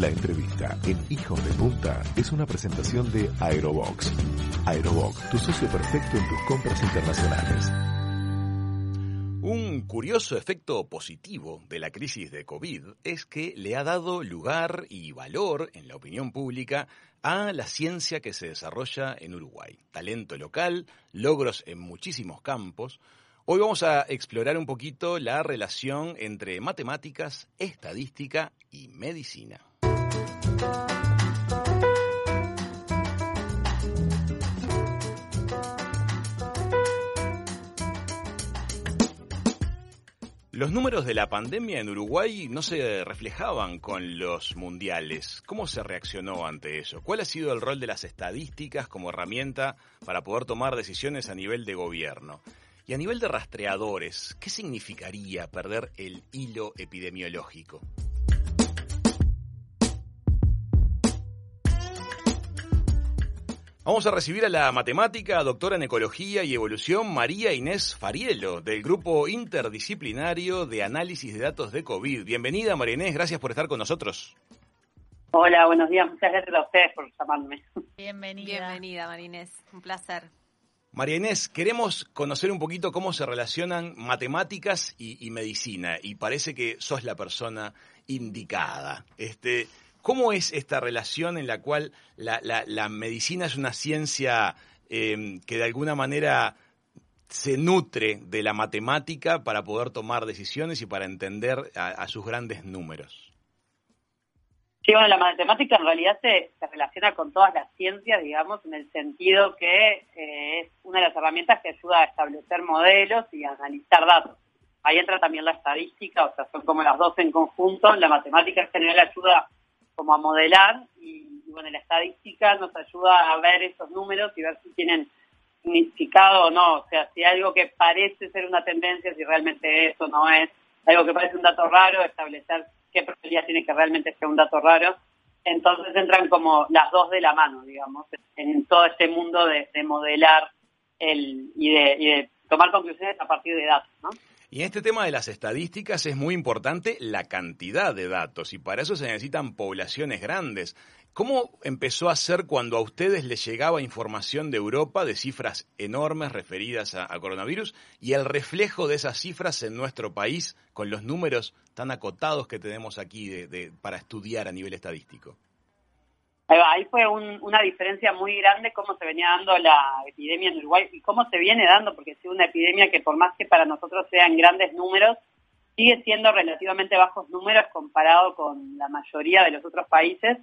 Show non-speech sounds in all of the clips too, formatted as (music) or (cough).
La entrevista en Hijos de Punta es una presentación de Aerobox. Aerobox, tu socio perfecto en tus compras internacionales. Un curioso efecto positivo de la crisis de COVID es que le ha dado lugar y valor en la opinión pública a la ciencia que se desarrolla en Uruguay. Talento local, logros en muchísimos campos. Hoy vamos a explorar un poquito la relación entre matemáticas, estadística y medicina. Los números de la pandemia en Uruguay no se reflejaban con los mundiales. ¿Cómo se reaccionó ante eso? ¿Cuál ha sido el rol de las estadísticas como herramienta para poder tomar decisiones a nivel de gobierno? Y a nivel de rastreadores, ¿qué significaría perder el hilo epidemiológico? Vamos a recibir a la matemática, doctora en ecología y evolución, María Inés Farielo, del grupo interdisciplinario de análisis de datos de COVID. Bienvenida, María Inés, gracias por estar con nosotros. Hola, buenos días, muchas gracias a ustedes por llamarme. Bienvenida. Bienvenida, María Inés, un placer. María Inés, queremos conocer un poquito cómo se relacionan matemáticas y, y medicina, y parece que sos la persona indicada. Este, ¿Cómo es esta relación en la cual la, medicina es una ciencia em, que de alguna manera se nutre de la matemática para poder tomar decisiones y para entender a, sus grandes números? Sí, bueno, la matemática en realidad se, relaciona con todas las ciencias, digamos, en el sentido que eh, es una de las herramientas que ayuda a establecer modelos y a analizar datos. Ahí entra también la estadística, o sea, son como las dos en conjunto. La matemática en general ayuda como a modelar y, bueno, la estadística nos ayuda a ver esos números y ver si tienen significado o no, o sea, si algo que parece ser una tendencia, si realmente eso no es, algo que parece un dato raro, establecer qué probabilidad tiene que realmente ser un dato raro. Entonces entran como las dos de la mano, digamos, en todo este mundo de, modelar el, y, de, y de tomar conclusiones a partir de datos, ¿no? Y en este tema de las estadísticas es muy importante la cantidad de datos y para eso se necesitan poblaciones grandes. ¿Cómo empezó a ser cuando a ustedes les llegaba información de Europa de cifras enormes referidas a, coronavirus y el reflejo de esas cifras en nuestro país con los números tan acotados que tenemos aquí de, para estudiar a nivel estadístico? Ahí fue una diferencia muy grande cómo se venía dando la epidemia en Uruguay y cómo se viene dando, porque es una epidemia que por más que para nosotros sean grandes números, sigue siendo relativamente bajos números comparado con la mayoría de los otros países.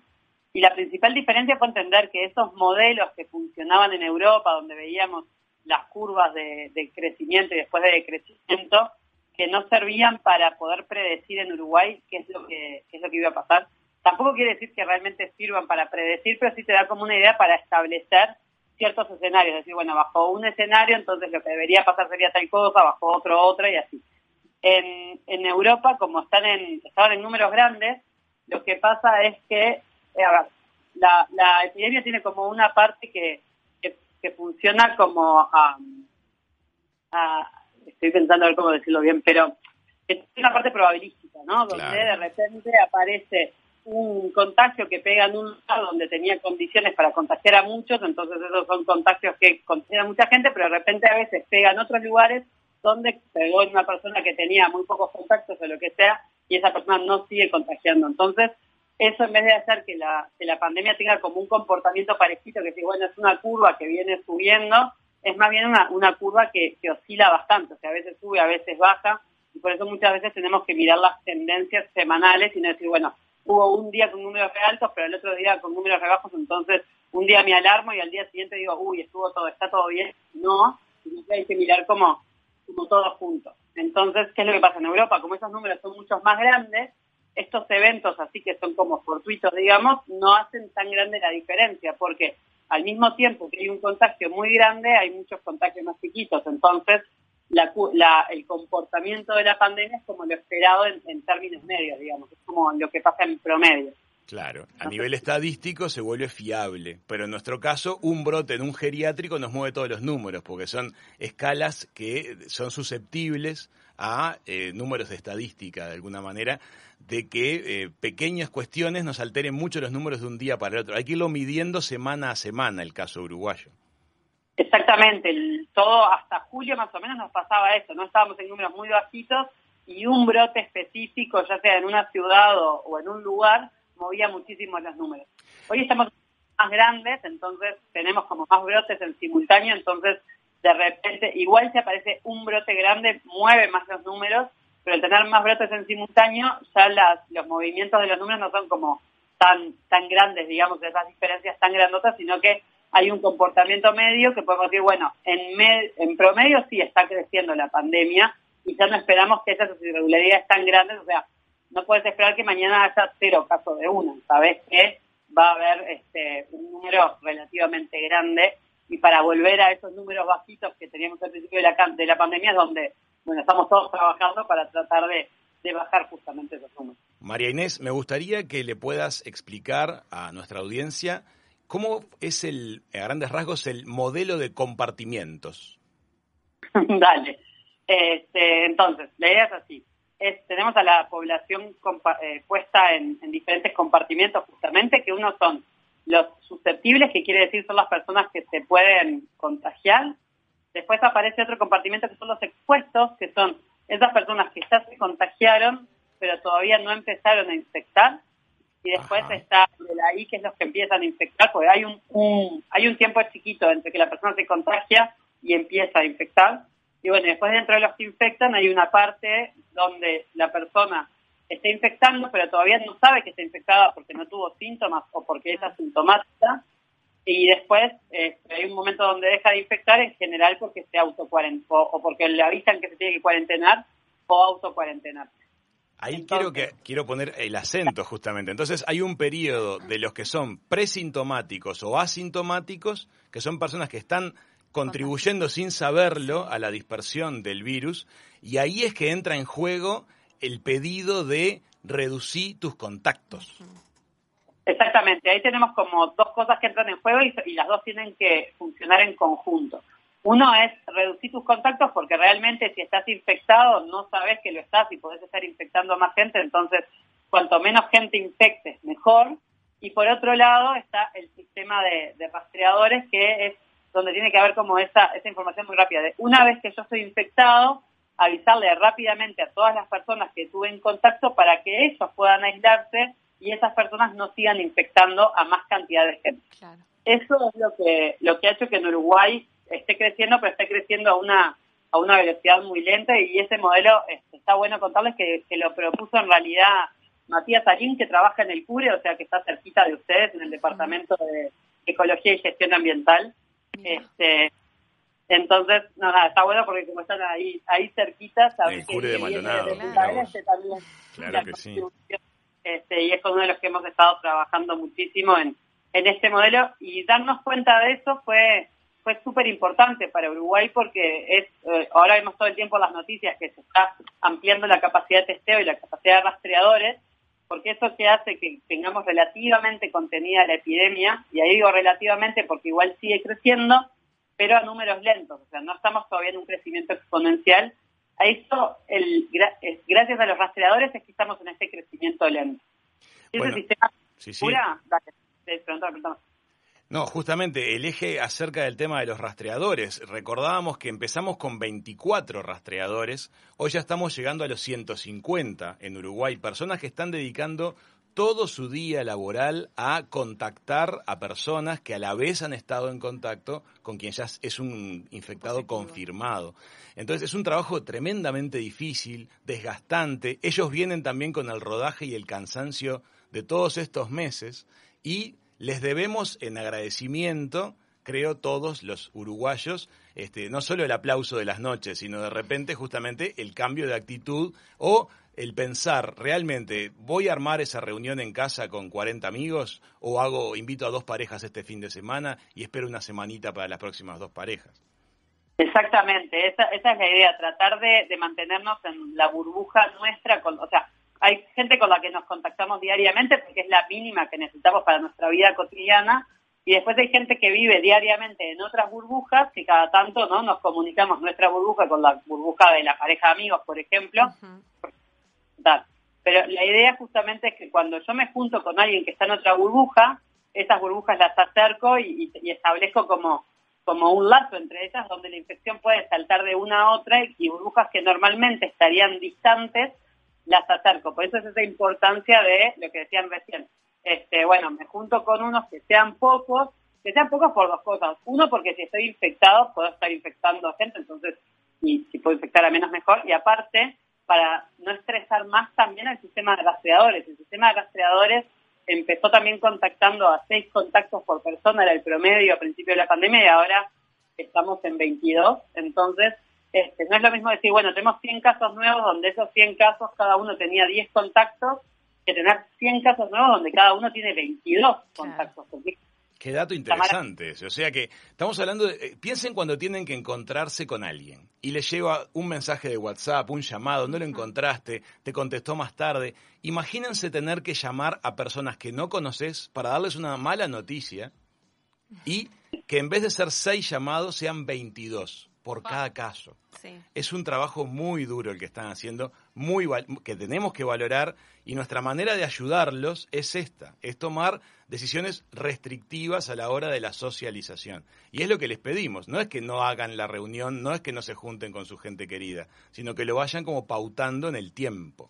Y la principal diferencia fue entender que esos modelos que funcionaban en Europa, donde veíamos las curvas de, crecimiento y después de decrecimiento, que no servían para poder predecir en Uruguay qué es lo que, qué es lo que iba a pasar Tampoco quiere decir que realmente sirvan para predecir, pero sí te da como una idea para establecer ciertos escenarios. Es decir, bueno, bajo un escenario, entonces lo que debería pasar sería tal cosa, bajo otro, otra y así. En, en Europa, como están en, estaban en números grandes, lo que pasa es que, eh, a ver, la, la epidemia tiene como una parte que, que, funciona como estoy pensando a ver cómo decirlo bien, pero es una parte probabilística, ¿no? Donde de repente aparece un contagio que pega en un lugar donde tenía condiciones para contagiar a muchos, entonces esos son contagios que contagian a mucha gente, pero de repente a veces pega en otros lugares donde pegó en una persona que tenía muy pocos contactos o lo que sea, y esa persona no sigue contagiando. Entonces, eso en vez de hacer que la, la pandemia tenga como un comportamiento parecido, que si bueno, es una curva que viene subiendo, es más bien una, una curva que, que oscila bastante, o sea, a veces sube, a veces baja, y por eso muchas veces tenemos que mirar las tendencias semanales y no decir, bueno, hubo un día con números re altos, pero el otro día con números re bajos, entonces un día me alarmo y al día siguiente digo, uy, estuvo todo, está todo bien. No, hay que mirar como, como todos juntos. Entonces, ¿qué es lo que pasa en Europa? Como esos números son muchos más grandes, estos eventos así que son como fortuitos, digamos, no hacen tan grande la diferencia, porque al mismo tiempo que hay un contagio muy grande, hay muchos contagios más chiquitos. Entonces, la, el comportamiento de la pandemia es como lo esperado en, términos medios, digamos, es como lo que pasa en promedio. Claro, a nivel estadístico se vuelve fiable, pero en nuestro caso un brote en un geriátrico nos mueve todos los números, porque son escalas que son susceptibles a eh, números de estadística, de alguna manera, de que eh, pequeñas cuestiones nos alteren mucho los números de un día para el otro. Hay que irlo midiendo semana a semana el caso uruguayo. Exactamente, todo hasta julio más o menos nos pasaba eso, no estábamos en números muy bajitos y un brote específico, ya sea en una ciudad o, en un lugar, movía muchísimo los números. Hoy estamos más grandes, entonces tenemos como más brotes en simultáneo, entonces de repente, igual si aparece un brote grande, mueve más los números, pero al tener más brotes en simultáneo, ya las, los movimientos de los números no son como tan, tan grandes, digamos, esas diferencias tan grandotas, sino que hay un comportamiento medio que podemos decir, bueno, en, en promedio sí está creciendo la pandemia y ya no esperamos que esas irregularidades tan grandes, o sea, no puedes esperar que mañana haya cero casos de una, sabes que va a haber este, un número relativamente grande y para volver a esos números bajitos que teníamos al principio de la, de la pandemia es donde bueno estamos todos trabajando para tratar de, de bajar justamente esos números. María Inés, me gustaría que le puedas explicar a nuestra audiencia ¿Cómo es el, a grandes rasgos, el modelo de compartimientos? (laughs) Dale. Este, entonces, la idea es así. tenemos a la población eh, puesta en, diferentes compartimientos justamente, que uno son los susceptibles, que quiere decir son las personas que se pueden contagiar. Después aparece otro compartimento que son los expuestos, que son esas personas que ya se contagiaron, pero todavía no empezaron a infectar y después está de ahí que es los que empiezan a infectar, porque hay un, hay un tiempo chiquito entre que la persona se contagia y empieza a infectar. Y bueno, después dentro de los que infectan hay una parte donde la persona está infectando, pero todavía no sabe que está infectada porque no tuvo síntomas o porque es asintomática. Y después este, hay un momento donde deja de infectar, en general porque se autocuarentena o porque le avisan que se tiene que cuarentenar o autocuarentenar. Ahí quiero, que, quiero poner el acento justamente. Entonces hay un periodo de los que son presintomáticos o asintomáticos, que son personas que están contribuyendo sin saberlo a la dispersión del virus, y ahí es que entra en juego el pedido de reducir tus contactos. Exactamente, ahí tenemos como dos cosas que entran en juego y las dos tienen que funcionar en conjunto. Uno es reducir tus contactos porque realmente si estás infectado no sabes que lo estás y podés estar infectando a más gente, entonces cuanto menos gente infectes, mejor. Y por otro lado está el sistema de, rastreadores que es donde tiene que haber como esa, esa información muy rápida. De una vez que yo estoy infectado, avisarle rápidamente a todas las personas que tuve en contacto para que ellos puedan aislarse y esas personas no sigan infectando a más cantidad de gente. Eso es lo que, lo que ha hecho que en Uruguay esté creciendo, pero esté creciendo a una a una velocidad muy lenta y ese modelo este, está bueno contarles que, lo propuso en realidad Matías Arín, que trabaja en el CURE, o sea que está cerquita de ustedes, en el Departamento de Ecología y Gestión Ambiental. Este, entonces, nada, está bueno porque como están ahí ahí cerquita, saben que, de Maldonado, este también claro que sí. Este, y es uno de los que hemos estado trabajando muchísimo en, en este modelo y darnos cuenta de eso fue fue súper importante para Uruguay porque es eh, ahora vemos todo el tiempo las noticias que se está ampliando la capacidad de testeo y la capacidad de rastreadores, porque eso que hace que tengamos relativamente contenida la epidemia, y ahí digo relativamente porque igual sigue creciendo, pero a números lentos, o sea, no estamos todavía en un crecimiento exponencial. A eso, el, gracias a los rastreadores, es que estamos en este crecimiento lento. Ese sistema sí, sí. No, justamente el eje acerca del tema de los rastreadores. Recordábamos que empezamos con 24 rastreadores, hoy ya estamos llegando a los 150 en Uruguay, personas que están dedicando todo su día laboral a contactar a personas que a la vez han estado en contacto con quien ya es un infectado confirmado. Entonces es un trabajo tremendamente difícil, desgastante. Ellos vienen también con el rodaje y el cansancio de todos estos meses y les debemos en agradecimiento, creo todos los uruguayos, este, no solo el aplauso de las noches, sino de repente justamente el cambio de actitud o el pensar realmente, voy a armar esa reunión en casa con 40 amigos o hago, invito a dos parejas este fin de semana y espero una semanita para las próximas dos parejas. Exactamente, esa, esa es la idea, tratar de, mantenernos en la burbuja nuestra, con, o sea, hay gente con la que nos contactamos diariamente porque es la mínima que necesitamos para nuestra vida cotidiana, y después hay gente que vive diariamente en otras burbujas, que cada tanto no nos comunicamos nuestra burbuja con la burbuja de la pareja de amigos, por ejemplo. Pero la idea justamente es que cuando yo me junto con alguien que está en otra burbuja, esas burbujas las acerco y, establezco como, como un lazo entre ellas donde la infección puede saltar de una a otra y burbujas que normalmente estarían distantes, las acerco. Por eso es esa importancia de lo que decían recién, este, bueno, me junto con unos que sean pocos, que sean pocos por dos cosas. Uno, porque si estoy infectado, puedo estar infectando a gente, entonces, y si puedo infectar a menos mejor. Y aparte, para no estresar más también al sistema de rastreadores. El sistema de rastreadores empezó también contactando a seis contactos por persona, era el promedio a principio de la pandemia, y ahora estamos en 22. Entonces, este, no es lo mismo decir, bueno, tenemos 100 casos nuevos, donde esos 100 casos cada uno tenía 10 contactos, que tener 100 casos nuevos donde cada uno tiene 22 contactos. Qué dato interesante ese. O sea que estamos hablando de. Eh, piensen cuando tienen que encontrarse con alguien y les lleva un mensaje de WhatsApp, un llamado, no lo encontraste, te contestó más tarde. Imagínense tener que llamar a personas que no conoces para darles una mala noticia y que en vez de ser seis llamados sean 22 por cada caso. Es un trabajo muy duro el que están haciendo, muy que tenemos que valorar y nuestra manera de ayudarlos es esta, es tomar decisiones restrictivas a la hora de la socialización. Y es lo que les pedimos, no es que no hagan la reunión, no es que no se junten con su gente querida, sino que lo vayan como pautando en el tiempo.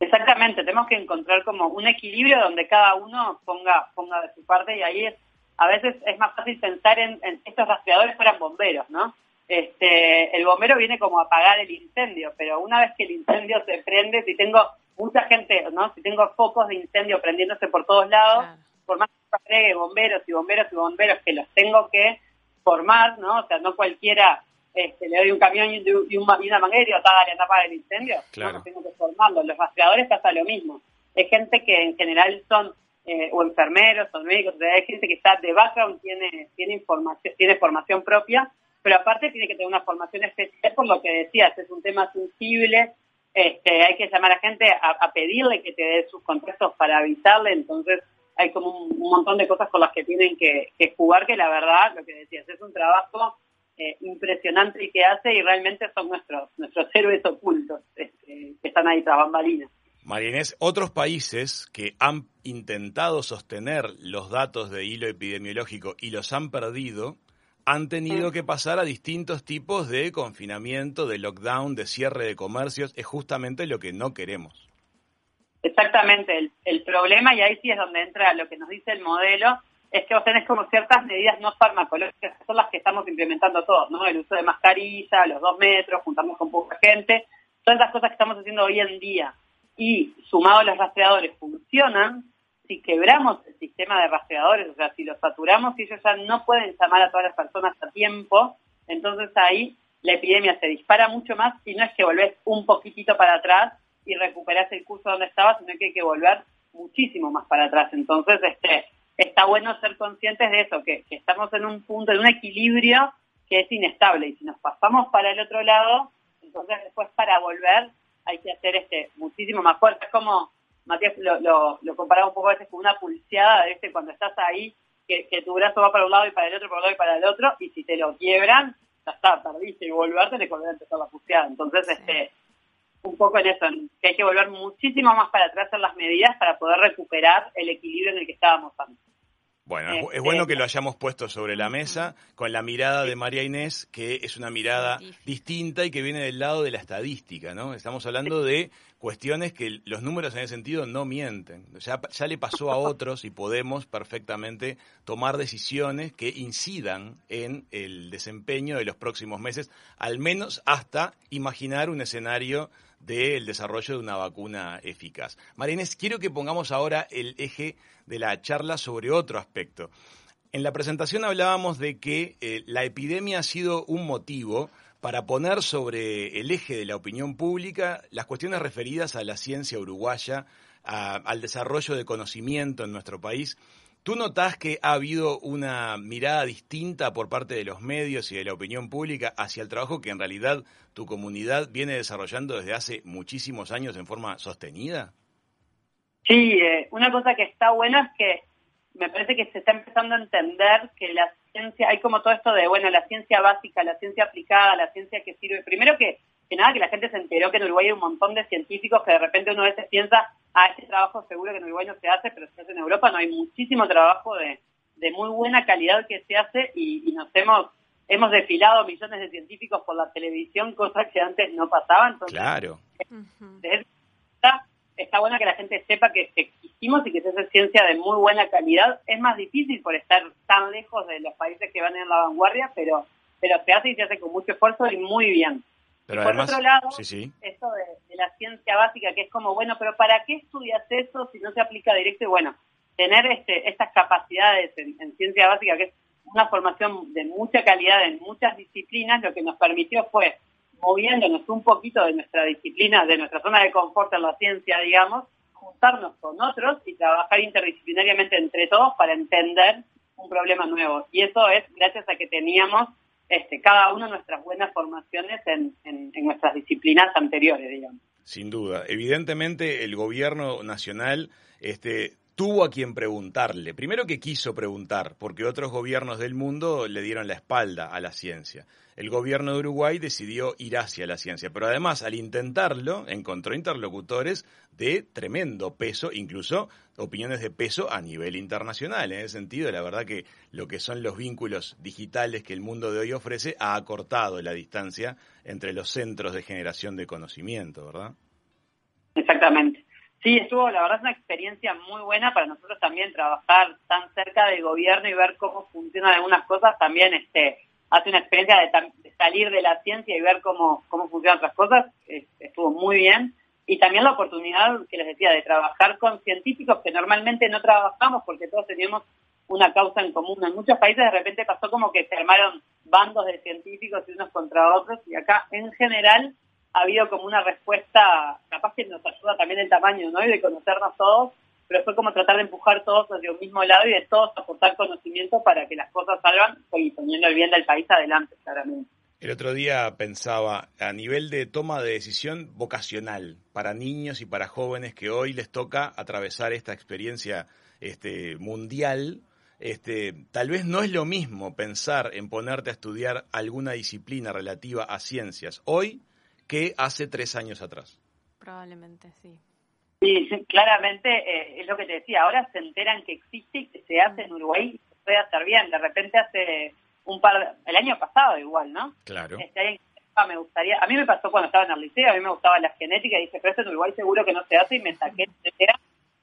Exactamente, tenemos que encontrar como un equilibrio donde cada uno ponga, ponga de su parte y ahí es, a veces es más fácil pensar en, en estos rastreadores fueran bomberos, ¿no? Este, el bombero viene como a apagar el incendio, pero una vez que el incendio se prende, si tengo mucha gente, ¿no? Si tengo focos de incendio prendiéndose por todos lados, por más que agregue bomberos y bomberos y bomberos que los tengo que formar, ¿no? O sea, no cualquiera este, le doy un camión y, una manguera y digo, dale, apagar el incendio. Claro. tengo que formarlos. Los rastreadores pasa lo mismo. Es gente que en general son eh, o enfermeros o médicos, o sea, hay gente que está de background, tiene, tiene información, tiene formación propia pero aparte tiene que tener una formación especial por lo que decías, es un tema sensible, este, hay que llamar a gente a, pedirle que te dé sus contactos para avisarle, entonces hay como un, montón de cosas con las que tienen que, jugar, que la verdad, lo que decías, es un trabajo eh, impresionante y que hace y realmente son nuestros nuestros héroes ocultos este, que están ahí tras bambalinas. Marinés, otros países que han intentado sostener los datos de hilo epidemiológico y los han perdido, han tenido que pasar a distintos tipos de confinamiento, de lockdown, de cierre de comercios. Es justamente lo que no queremos. Exactamente. El, problema, y ahí sí es donde entra lo que nos dice el modelo, es que vos tenés como ciertas medidas no farmacológicas, son las que estamos implementando todos, ¿no? El uso de mascarilla, los dos metros, juntarnos con poca gente, todas esas cosas que estamos haciendo hoy en día. Y sumado a los rastreadores funcionan, si quebramos el sistema de rastreadores, o sea, si los saturamos y ellos ya no pueden llamar a todas las personas a tiempo, entonces ahí la epidemia se dispara mucho más y no es que volvés un poquitito para atrás y recuperás el curso donde estabas, sino que hay que volver muchísimo más para atrás. Entonces, este, está bueno ser conscientes de eso, que, estamos en un punto, en un equilibrio que es inestable y si nos pasamos para el otro lado, entonces después para volver hay que hacer este muchísimo más fuerte. Es como Matías lo, lo, lo comparaba un poco a veces con una pulseada, ¿viste? cuando estás ahí, que, tu brazo va para un lado y para el otro, para un lado y para el otro, y si te lo quiebran, ya está, perdiste y volver, tenés que volver a empezar la pulseada. Entonces, este un poco en eso, que hay que volver muchísimo más para atrás en las medidas para poder recuperar el equilibrio en el que estábamos antes. Bueno, es, este, bueno que lo hayamos puesto sobre la mesa con la mirada de María Inés, que es una mirada distinta y que viene del lado de la estadística, ¿no? Estamos hablando de cuestiones que los números en ese sentido no mienten. Ya, ya le pasó a otros y podemos perfectamente tomar decisiones que incidan en el desempeño de los próximos meses, al menos hasta imaginar un escenario del desarrollo de una vacuna eficaz. Marines, quiero que pongamos ahora el eje de la charla sobre otro aspecto. En la presentación hablábamos de que eh, la epidemia ha sido un motivo para poner sobre el eje de la opinión pública las cuestiones referidas a la ciencia uruguaya, al desarrollo de conocimiento en nuestro país ¿Tú notas que ha habido una mirada distinta por parte de los medios y de la opinión pública hacia el trabajo que en realidad tu comunidad viene desarrollando desde hace muchísimos años en forma sostenida? Sí, eh, una cosa que está buena es que me parece que se está empezando a entender que la ciencia, hay como todo esto de, bueno, la ciencia básica, la ciencia aplicada, la ciencia que sirve. Primero que, que nada, que la gente se enteró que en Uruguay hay un montón de científicos que de repente uno a veces piensa, ah, este trabajo seguro que en Uruguay no se hace, pero se hace en Europa, no hay muchísimo trabajo de, de muy buena calidad que se hace y, nos hemos hemos desfilado millones de científicos por la televisión, cosas que antes no pasaban. Entonces, claro. está, está bueno que la gente sepa que existimos y que se hace ciencia de muy buena calidad. Es más difícil por estar tan lejos de los países que van en la vanguardia, pero, pero se hace y se hace con mucho esfuerzo y muy bien. Pero por además, otro lado, sí, sí. esto de, la ciencia básica, que es como, bueno, pero ¿para qué estudias eso si no se aplica directo? Y bueno, tener este, estas capacidades en, ciencia básica, que es una formación de mucha calidad en muchas disciplinas, lo que nos permitió fue, moviéndonos un poquito de nuestra disciplina, de nuestra zona de confort en la ciencia, digamos, juntarnos con otros y trabajar interdisciplinariamente entre todos para entender un problema nuevo. Y eso es gracias a que teníamos este, cada uno nuestras buenas formaciones en, en nuestras disciplinas anteriores, digamos. Sin duda. Evidentemente, el gobierno nacional este, tuvo a quien preguntarle. Primero que quiso preguntar, porque otros gobiernos del mundo le dieron la espalda a la ciencia. El gobierno de Uruguay decidió ir hacia la ciencia, pero además al intentarlo encontró interlocutores de tremendo peso, incluso opiniones de peso a nivel internacional. En ese sentido, la verdad que lo que son los vínculos digitales que el mundo de hoy ofrece ha acortado la distancia entre los centros de generación de conocimiento, ¿verdad? Exactamente. Sí, estuvo, la verdad es una experiencia muy buena para nosotros también trabajar tan cerca del gobierno y ver cómo funcionan algunas cosas, también este hace una experiencia de, salir de la ciencia y ver cómo, cómo funcionan otras cosas, estuvo muy bien. Y también la oportunidad, que les decía, de trabajar con científicos que normalmente no trabajamos porque todos teníamos una causa en común. En muchos países de repente pasó como que se armaron bandos de científicos unos contra otros y acá en general ha habido como una respuesta, capaz que nos ayuda también el tamaño, ¿no? Y de conocernos todos, pero fue como tratar de empujar todos hacia un mismo lado y de todos aportar conocimiento para que las cosas salgan y poniendo el bien del país adelante, claramente. El otro día pensaba a nivel de toma de decisión vocacional para niños y para jóvenes que hoy les toca atravesar esta experiencia este, mundial. Este, tal vez no es lo mismo pensar en ponerte a estudiar alguna disciplina relativa a ciencias hoy que hace tres años atrás. Probablemente, sí. Sí, claramente eh, es lo que te decía, ahora se enteran que existe y que se hace en Uruguay y se puede hacer bien. De repente hace un par, el año pasado igual, ¿no? Claro. Este, me gustaría, a mí me pasó cuando estaba en el liceo, a mí me gustaba la genética y dije, pero esto en Uruguay seguro que no se hace y me saqué,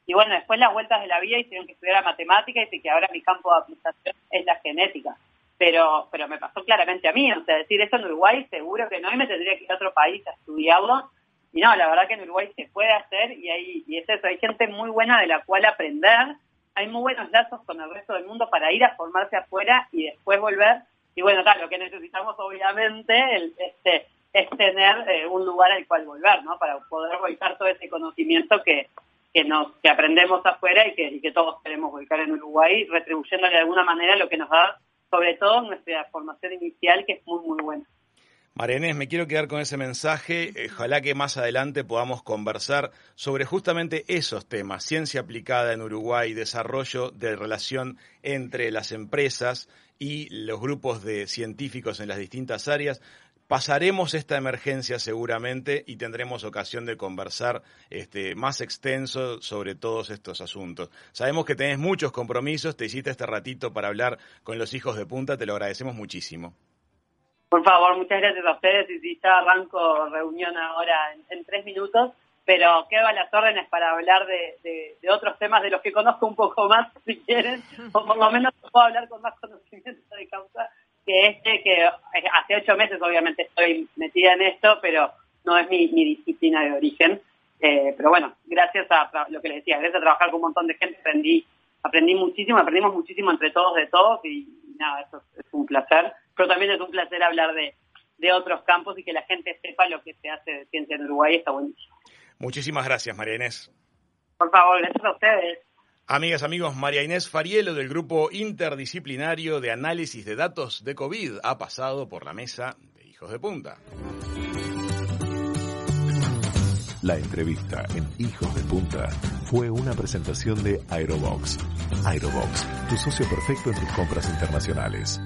Y bueno, después las vueltas de la vida hicieron que estudiara matemática y que ahora mi campo de aplicación es la genética pero pero me pasó claramente a mí, o sea, decir eso en Uruguay seguro que no, y me tendría que ir a otro país a estudiarlo, y no, la verdad que en Uruguay se puede hacer, y, hay, y es eso, hay gente muy buena de la cual aprender, hay muy buenos lazos con el resto del mundo para ir a formarse afuera y después volver, y bueno, claro, lo que necesitamos obviamente el, este, es tener eh, un lugar al cual volver, ¿no? Para poder volcar todo ese conocimiento que, que nos que aprendemos afuera y que, y que todos queremos volcar en Uruguay, retribuyéndole de alguna manera lo que nos da sobre todo nuestra formación inicial, que es muy, muy buena. Marianés, me quiero quedar con ese mensaje. Ojalá que más adelante podamos conversar sobre justamente esos temas, ciencia aplicada en Uruguay, desarrollo de relación entre las empresas y los grupos de científicos en las distintas áreas. Pasaremos esta emergencia seguramente y tendremos ocasión de conversar este, más extenso sobre todos estos asuntos. Sabemos que tenés muchos compromisos, te hiciste este ratito para hablar con los hijos de punta, te lo agradecemos muchísimo. Por favor, muchas gracias a ustedes y si ya arranco reunión ahora en, tres minutos, pero quedo a las órdenes para hablar de, de, otros temas de los que conozco un poco más, si quieren, o por lo menos puedo hablar con más conocimiento de causa que este, que hace ocho meses obviamente estoy metida en esto, pero no es mi, disciplina de origen. Eh, pero bueno, gracias a lo que les decía, gracias a trabajar con un montón de gente aprendí, aprendí muchísimo, aprendimos muchísimo entre todos de todos y, nada, eso es, un placer. Pero también es un placer hablar de, de otros campos y que la gente sepa lo que se hace de ciencia en Uruguay, está buenísimo. Muchísimas gracias, María Inés. Por favor, gracias a ustedes. Amigas, amigos, María Inés Farielo del Grupo Interdisciplinario de Análisis de Datos de COVID ha pasado por la mesa de Hijos de Punta. La entrevista en Hijos de Punta fue una presentación de Aerobox Aerobox, tu socio perfecto en tus compras internacionales.